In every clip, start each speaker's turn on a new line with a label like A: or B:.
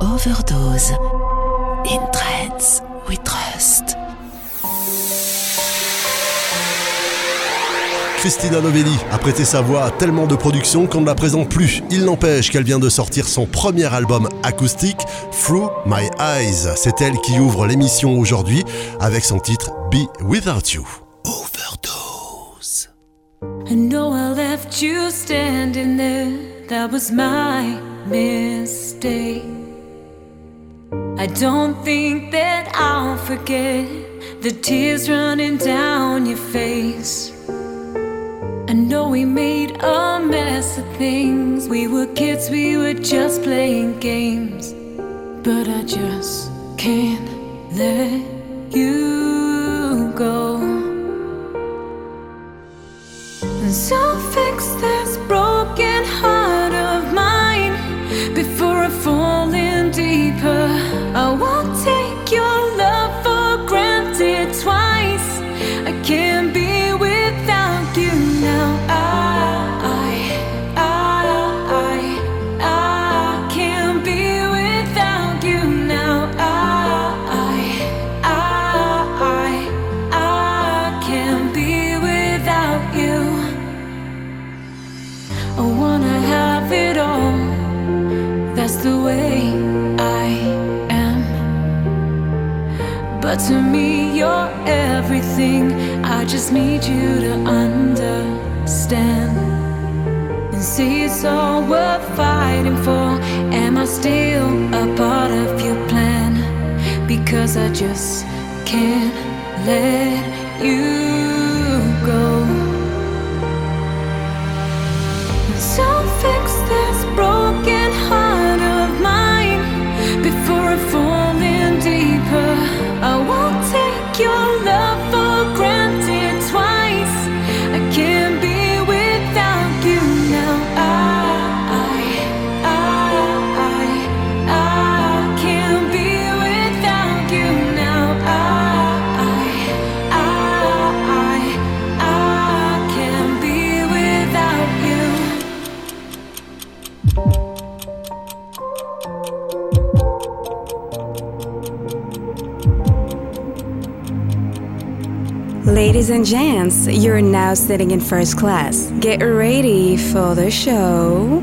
A: Overdose. In trance we trust.
B: Christina Novelli a prêté sa voix à tellement de productions qu'on ne la présente plus. Il n'empêche qu'elle vient de sortir son premier album acoustique, Through My Eyes. C'est elle qui ouvre l'émission aujourd'hui avec son titre Be Without You. Overdose.
C: I know I left you standing there. That was my mistake. I don't think that I'll forget the tears running down your face. I know we made a mess of things. We were kids, we were just playing games. But I just can't let you go. And so fix this broken heart before I fall in deeper. I won't take your love you're everything. I just need you to understand and see it's all worth fighting for. Am I still a part of your plan? Because I just can't let you
D: Ladies and gents, you're now sitting in first class. Get ready for the show.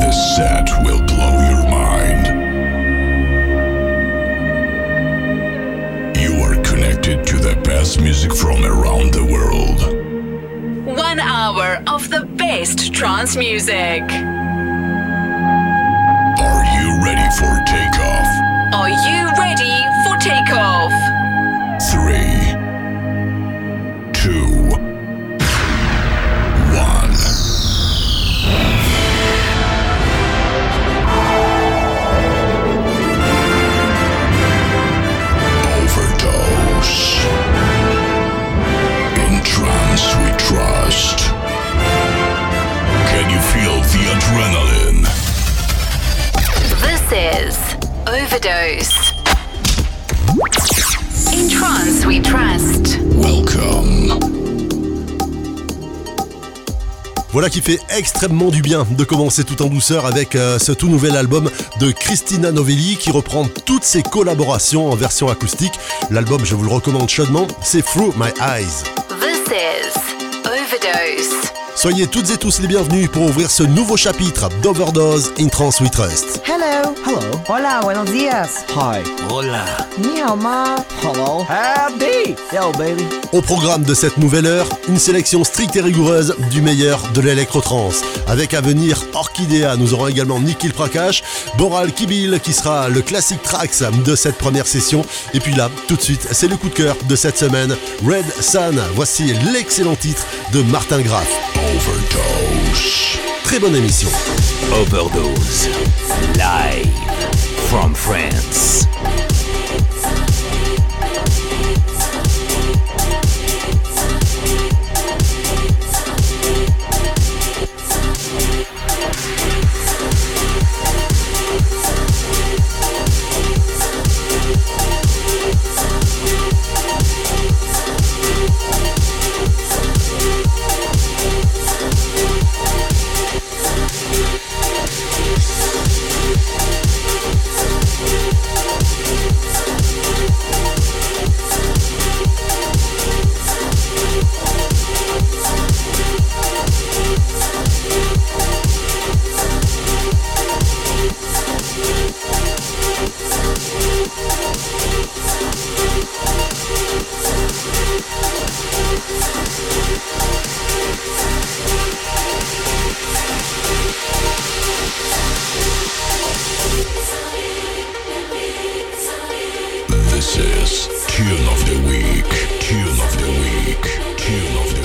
E: This set will blow your mind. You are connected to the best music from around the world.
F: One hour of the best trance music.
B: Fait extrêmement du bien de commencer tout en douceur avec euh, ce tout nouvel album de Christina Novelli qui reprend toutes ses collaborations en version acoustique. L'album, je vous le recommande chaudement, c'est Through My Eyes.
F: This is Overdose.
B: Soyez toutes et tous les bienvenus pour ouvrir ce nouveau chapitre d'Overdose in Trance We Trust.
G: Hello.
H: Hello.
G: Hola, buenos días.
H: Hi.
I: Hola.
G: Ni hao ma.
H: Hello. Howdy. Yo, baby.
B: Au programme de cette nouvelle heure, une sélection stricte et rigoureuse du meilleur de l'électro-trance. Avec à venir Orchidea, nous aurons également Nikhil Prakash, Boral Kibil qui sera le classique tracks de cette première session. Et puis là, tout de suite, c'est le coup de cœur de cette semaine, Red Sun. Voici l'excellent titre de Martin Graff.
E: Overdose.
B: Très bonne émission.
I: Overdose. Live from France.
J: This Tune of the Week, Tune
K: of the
E: Week, Tune of the Week.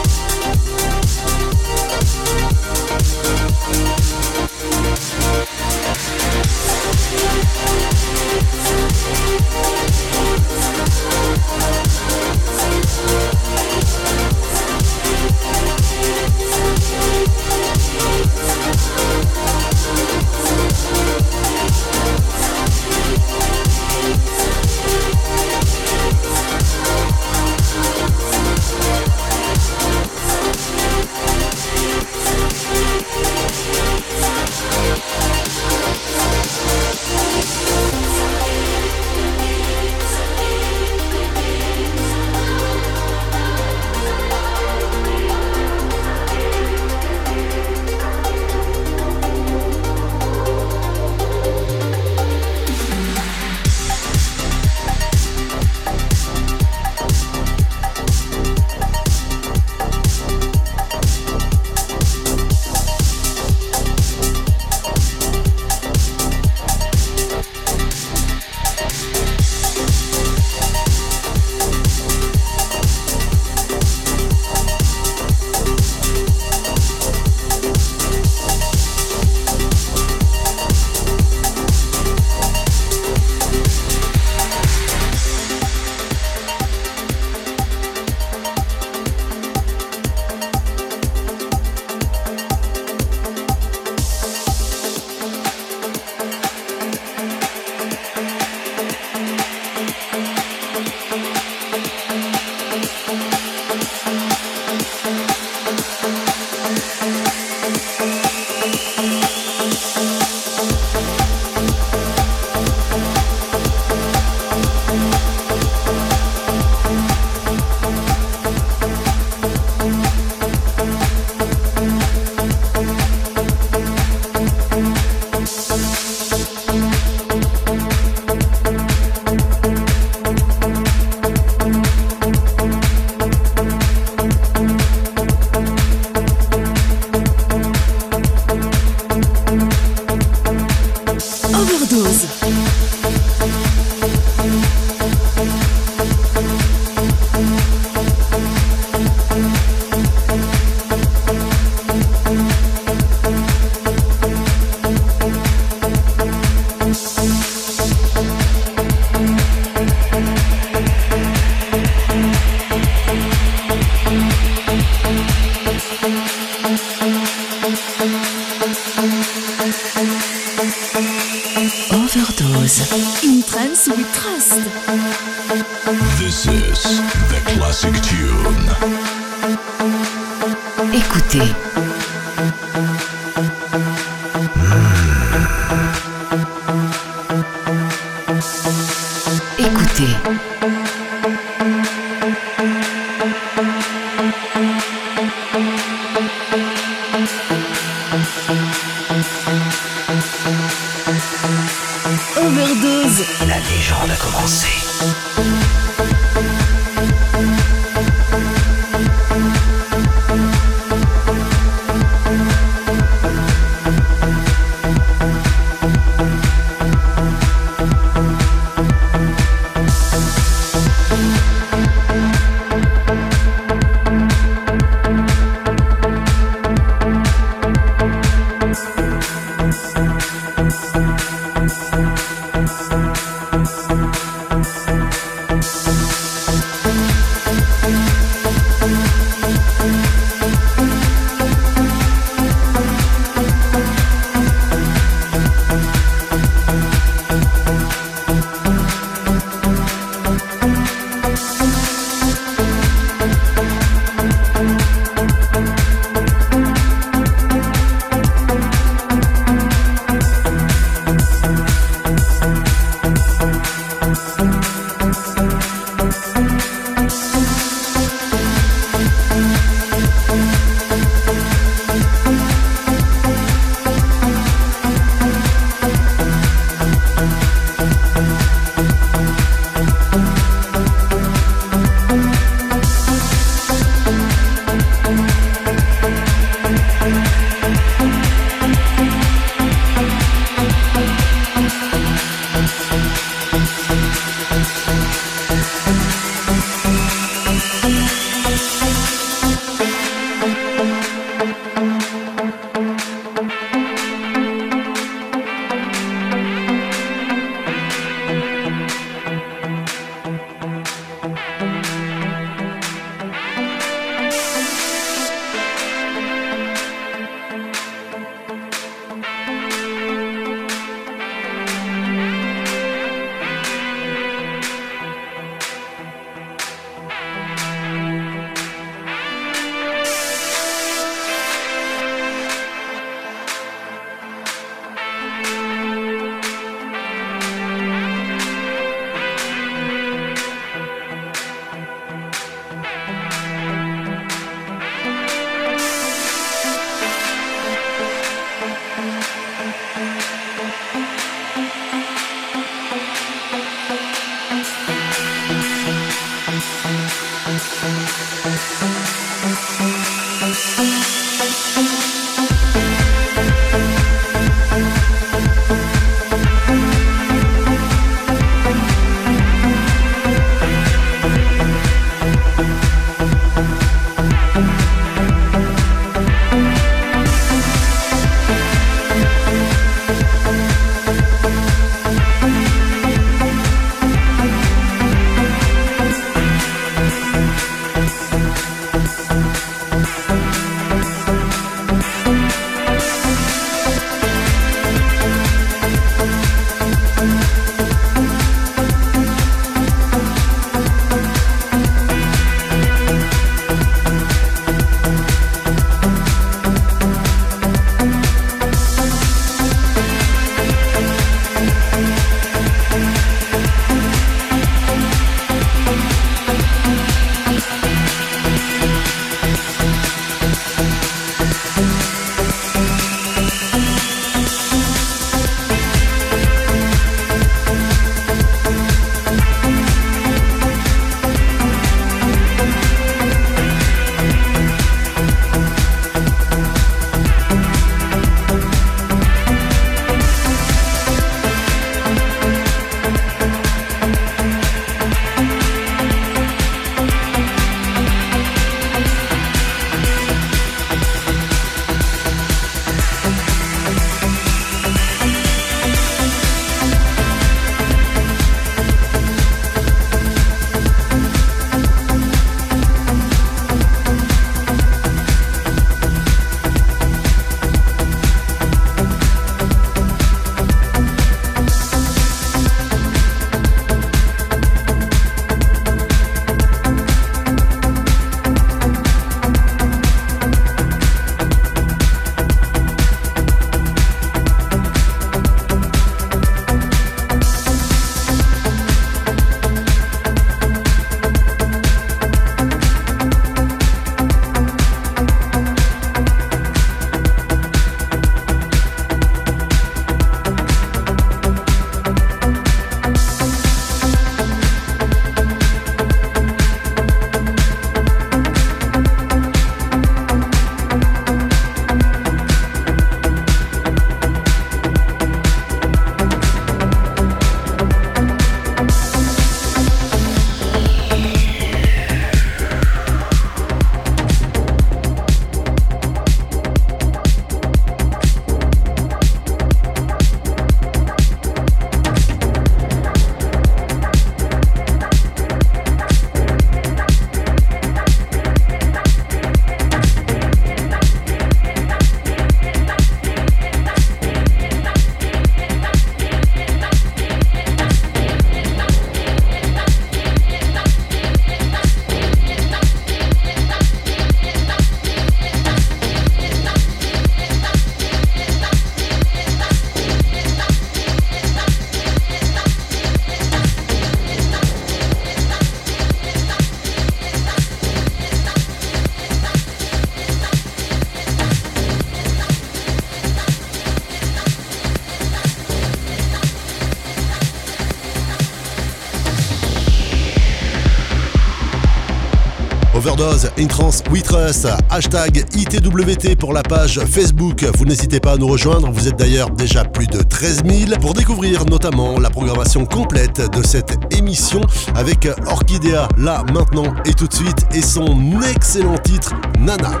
B: Overdose, Intrance, We Trust, hashtag ITWT pour la page Facebook. Vous n'hésitez pas à nous rejoindre, vous êtes d'ailleurs déjà plus de 13 000 pour découvrir notamment la programmation complète de cette émission avec Orchidea là maintenant et tout de suite et son excellent titre Nana.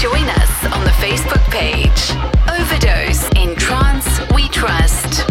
F: Join us on the Facebook page. Overdose in Trance We Trust.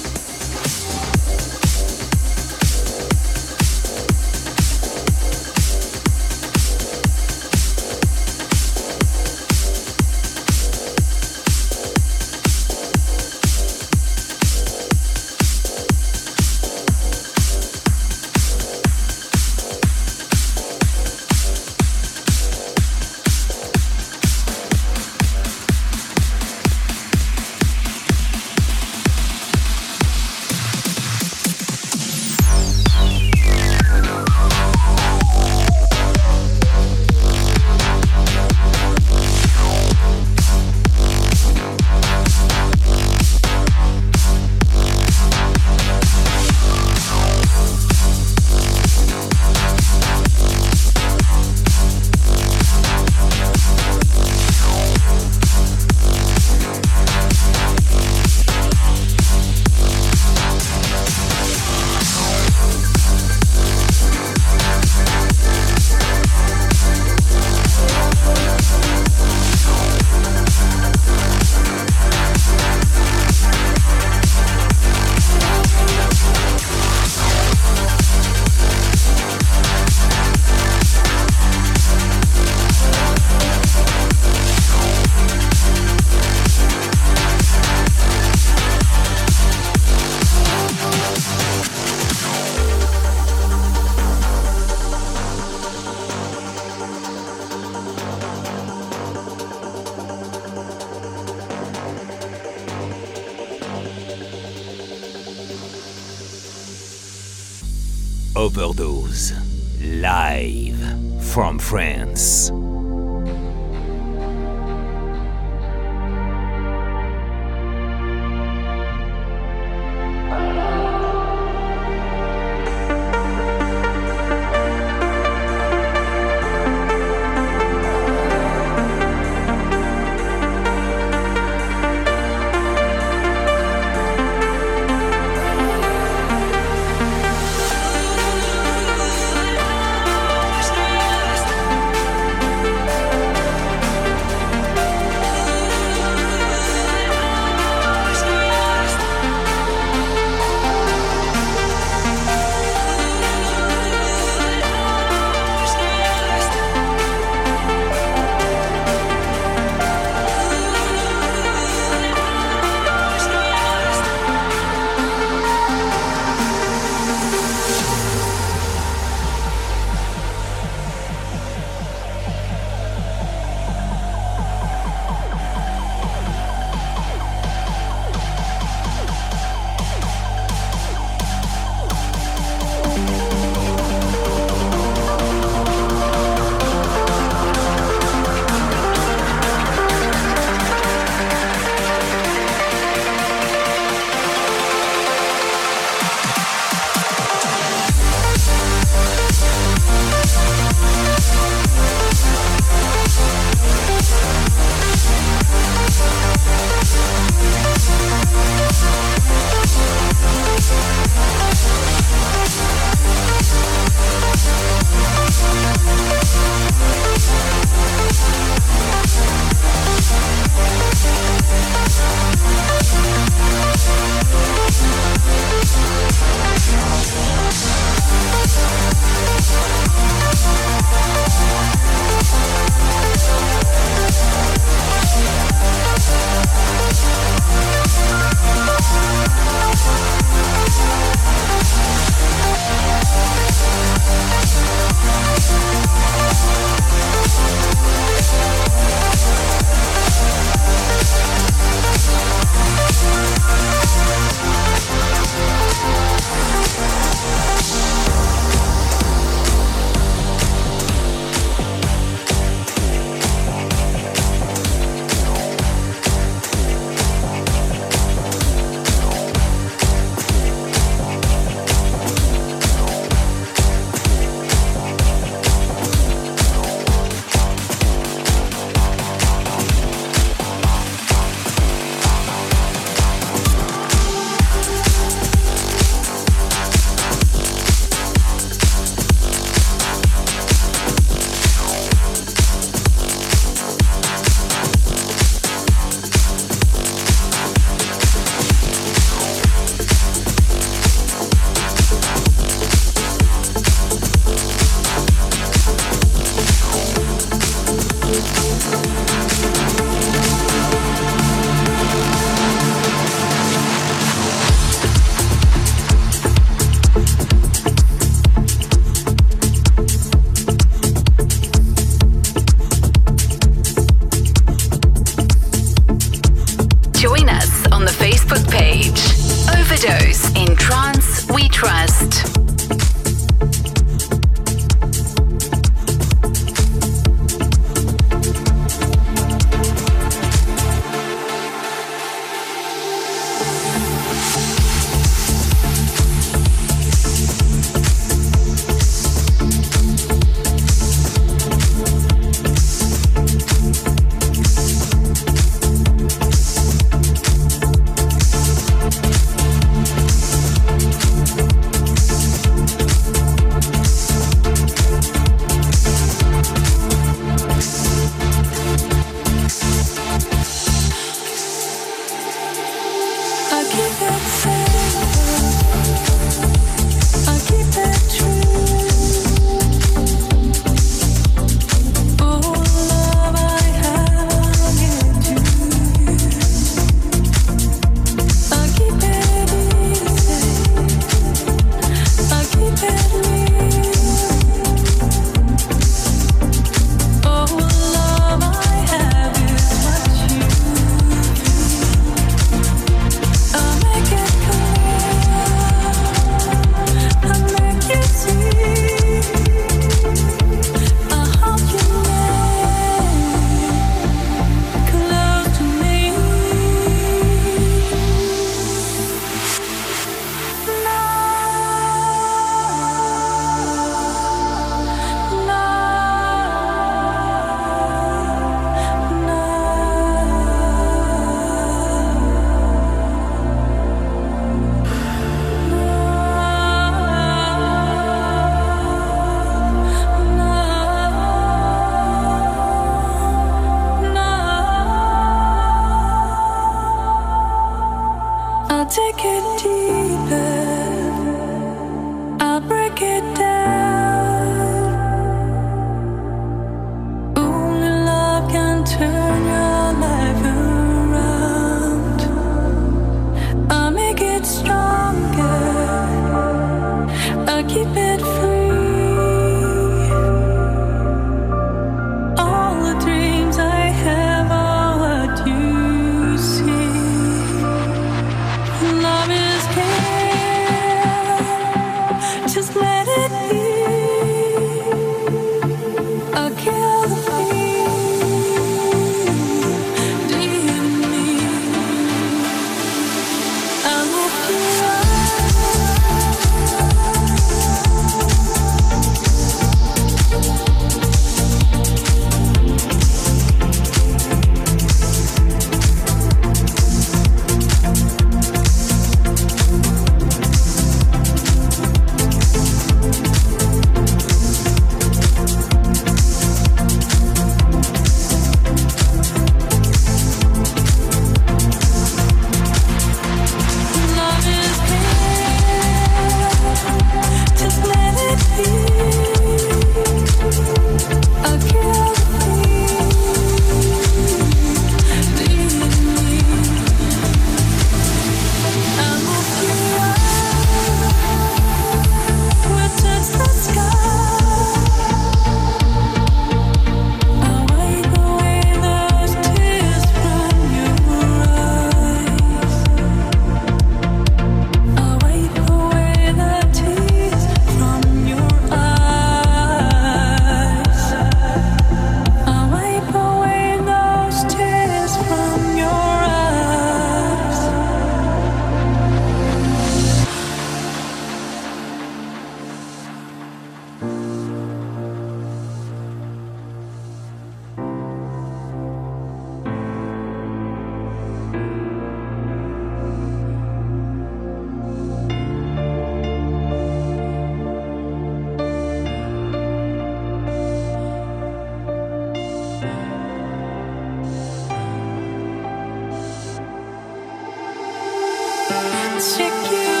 E: insecure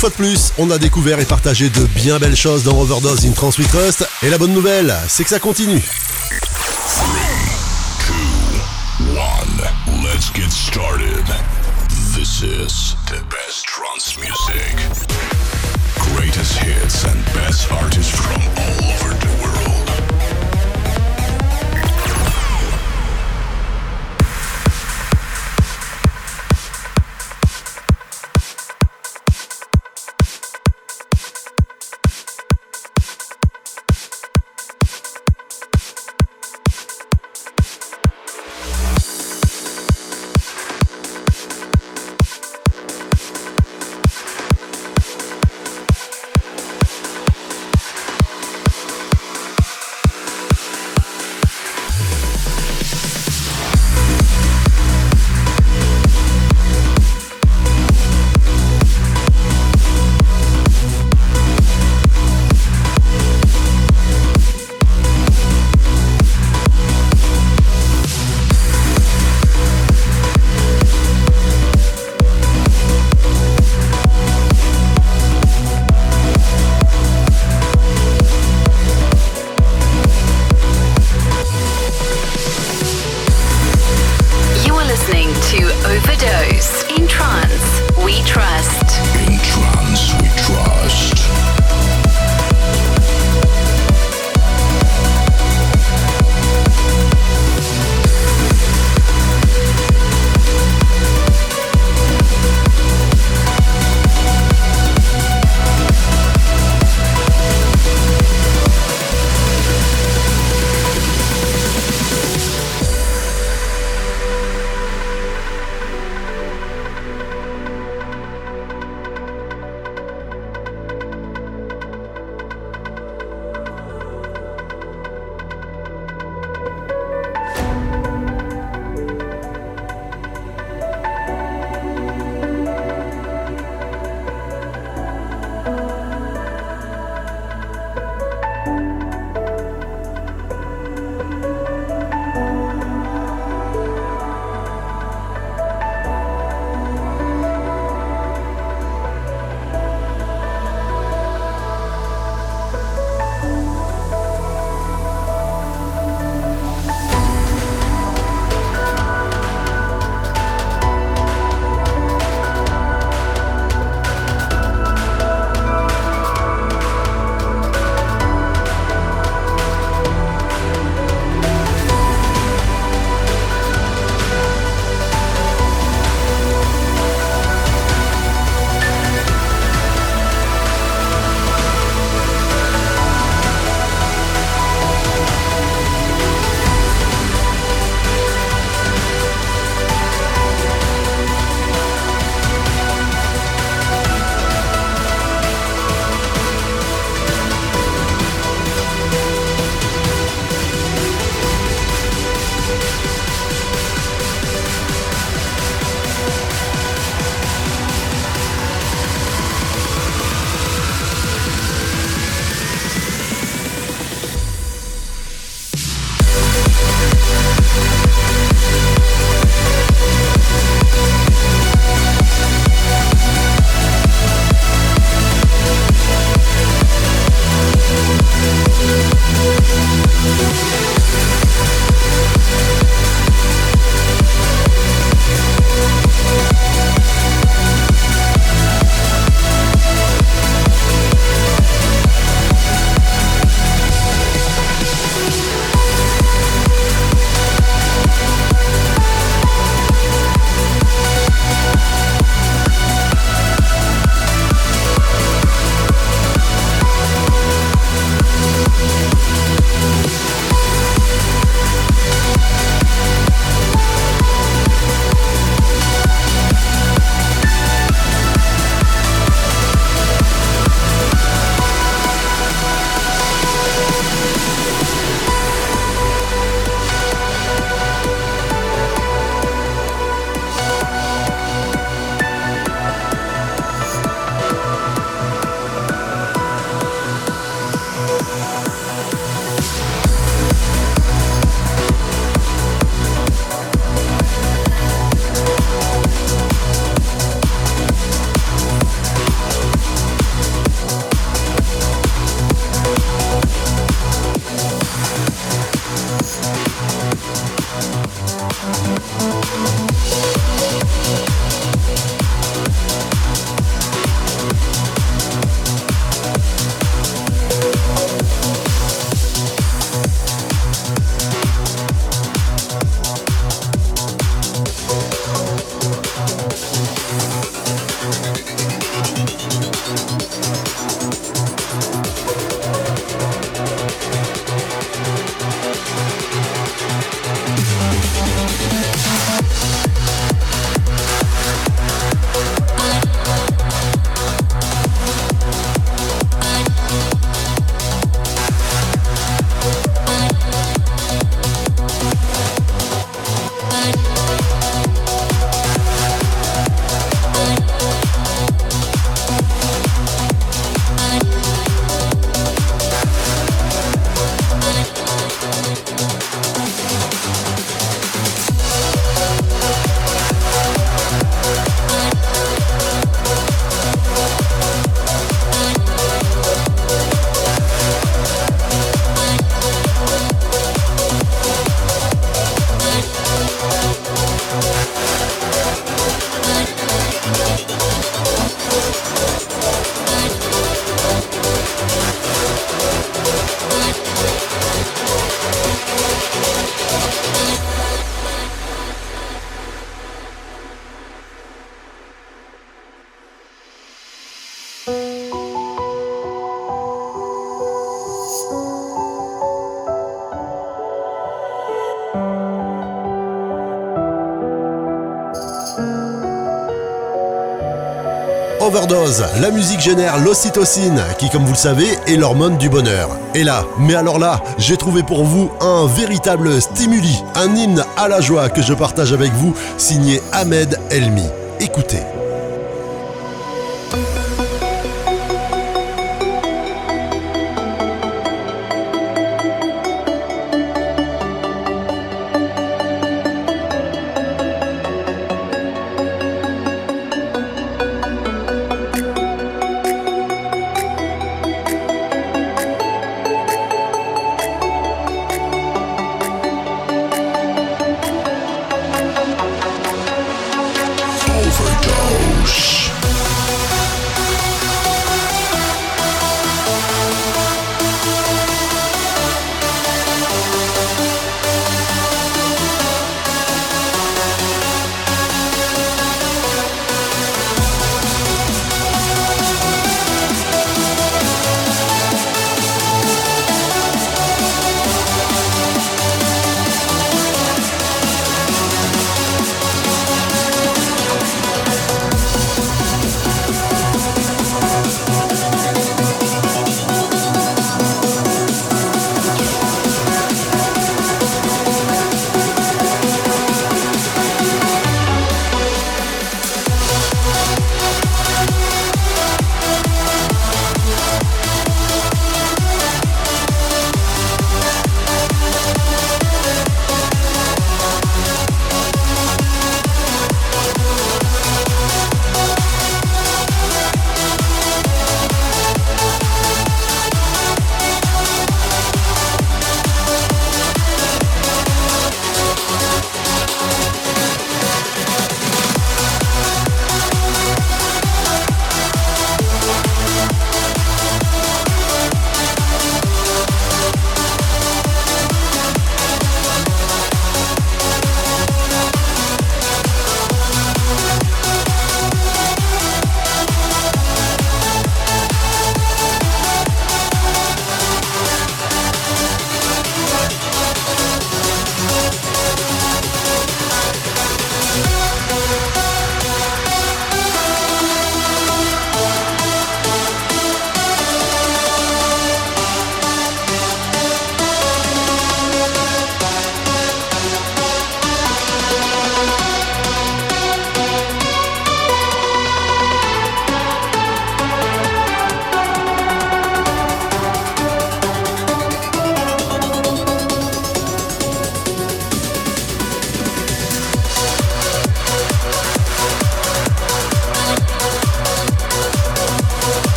E: fois de plus, on a découvert et partagé de bien belles choses dans Overdose in Trans Trust. Et la bonne nouvelle, c'est que ça continue.
B: La musique génère l'ocytocine, qui comme vous le savez est l'hormone du bonheur. Et là, mais alors là, j'ai trouvé pour vous un véritable stimuli, un hymne à la joie que je partage avec vous, signé Ahmed Elmi. Écoutez.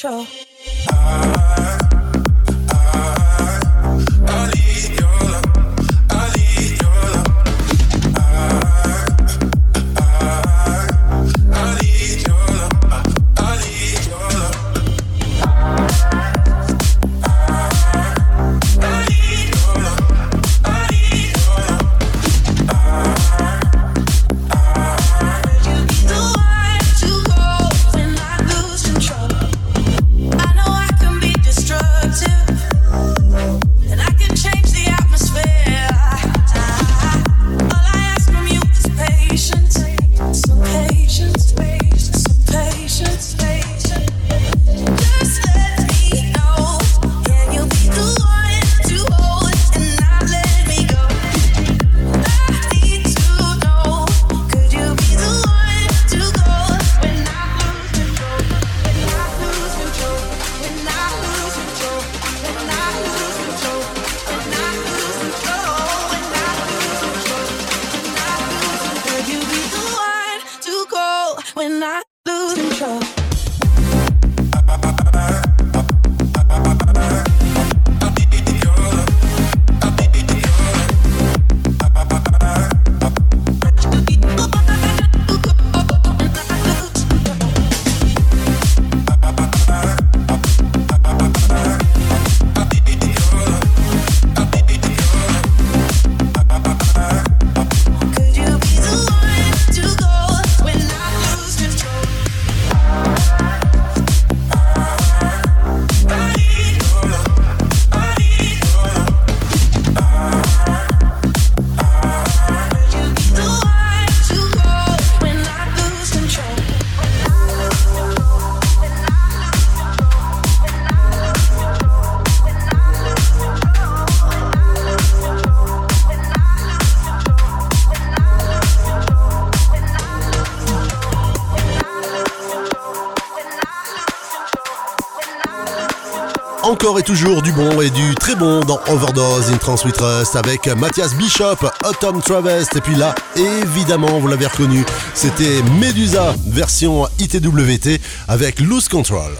L: show.
B: Encore et toujours du bon et du très bon dans Overdose. In Trans Trust avec Mathias Bishop, Autumn Travest. Et puis là, évidemment, vous l'avez reconnu, c'était Medusa version ITWT avec Loose Control.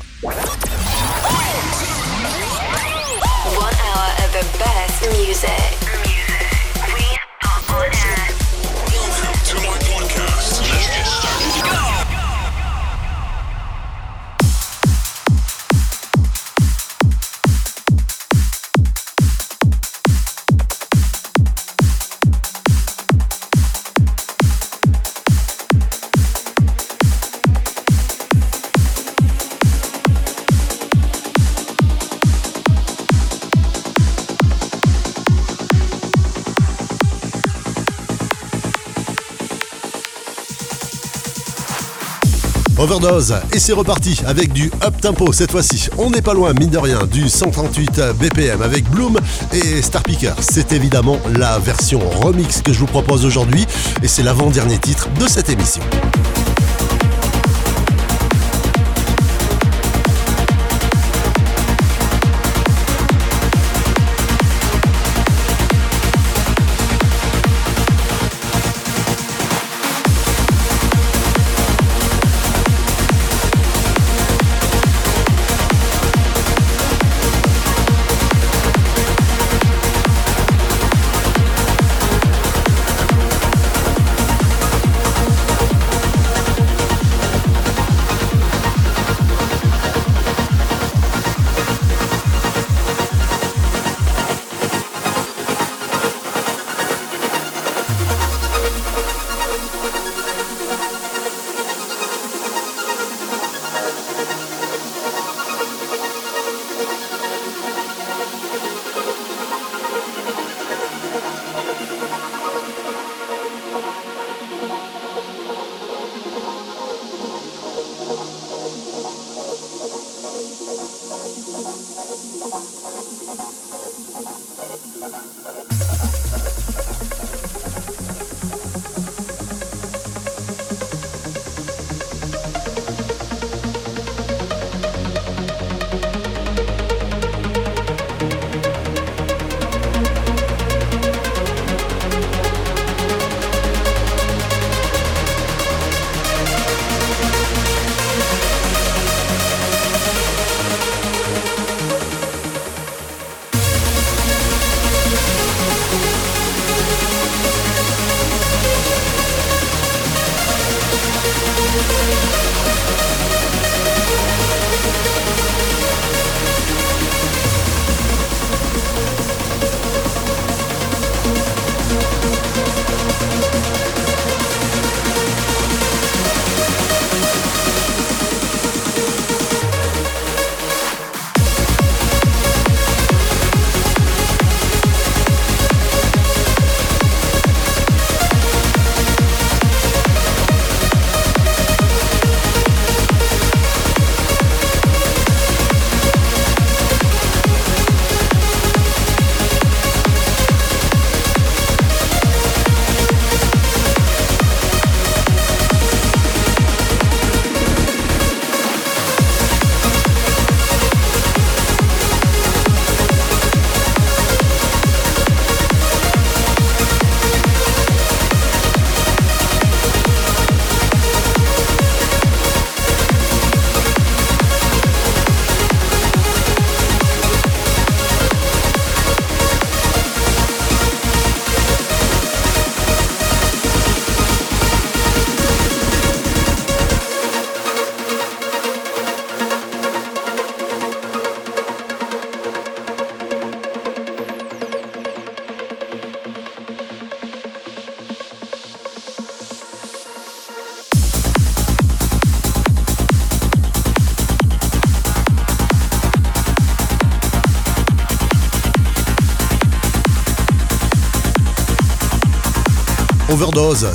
B: Overdose et c'est reparti avec du up tempo cette fois-ci. On n'est pas loin, mine de rien, du 138 BPM avec Bloom et Starpicker. C'est évidemment la version remix que je vous propose aujourd'hui et c'est l'avant-dernier titre de cette émission.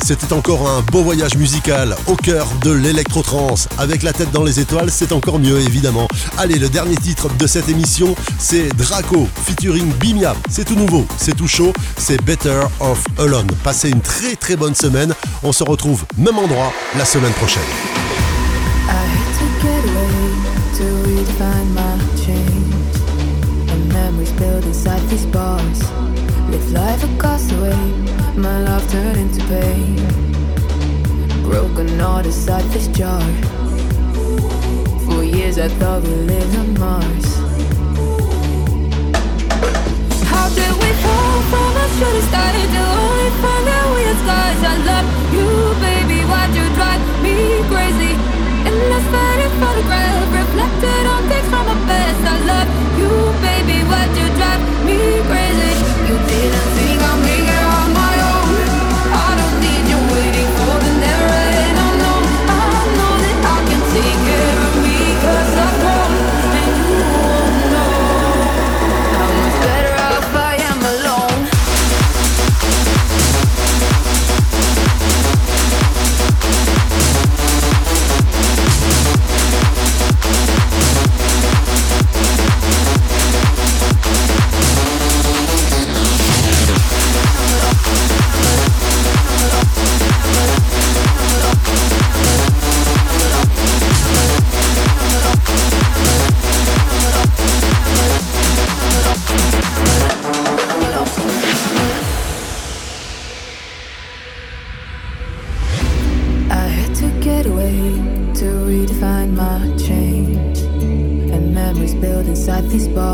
B: C'était encore un beau voyage musical au cœur de l'électrotrance. Avec la tête dans les étoiles, c'est encore mieux évidemment. Allez, le dernier titre de cette émission, c'est Draco featuring Bimia. C'est tout nouveau, c'est tout chaud, c'est Better Off Alone. Passez une très très bonne semaine. On se retrouve même endroit la semaine prochaine.
C: My
M: love turned into pain. Broken heart inside this jar. For years I thought we lived on Mars. How did we fall from a shooting star to only find that we had scars? I love you, baby. Why'd you drive me crazy? In this faded photograph, reflected on things from my past. I love you, baby. Why'd you drive me crazy? You didn't think I'd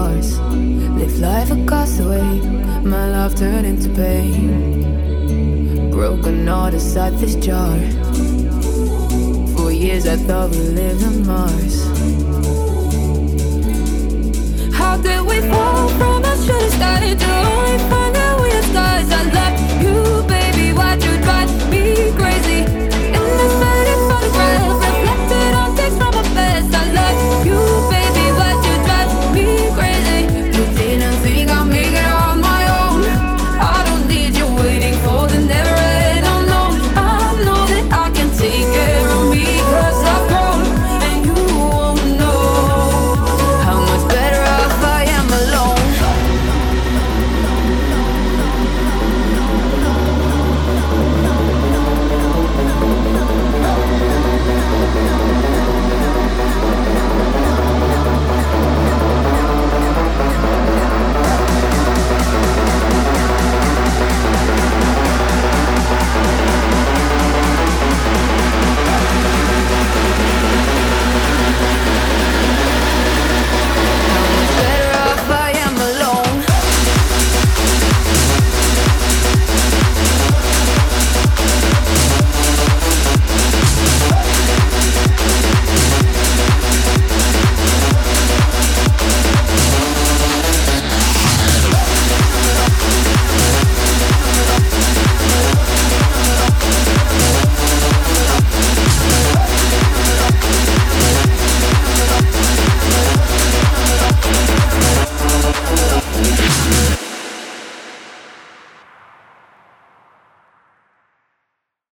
M: inside. Live life a castaway. My love turned into pain. Broken heart inside this jar. For years I thought we lived on Mars. How did we fall from a shooting star to only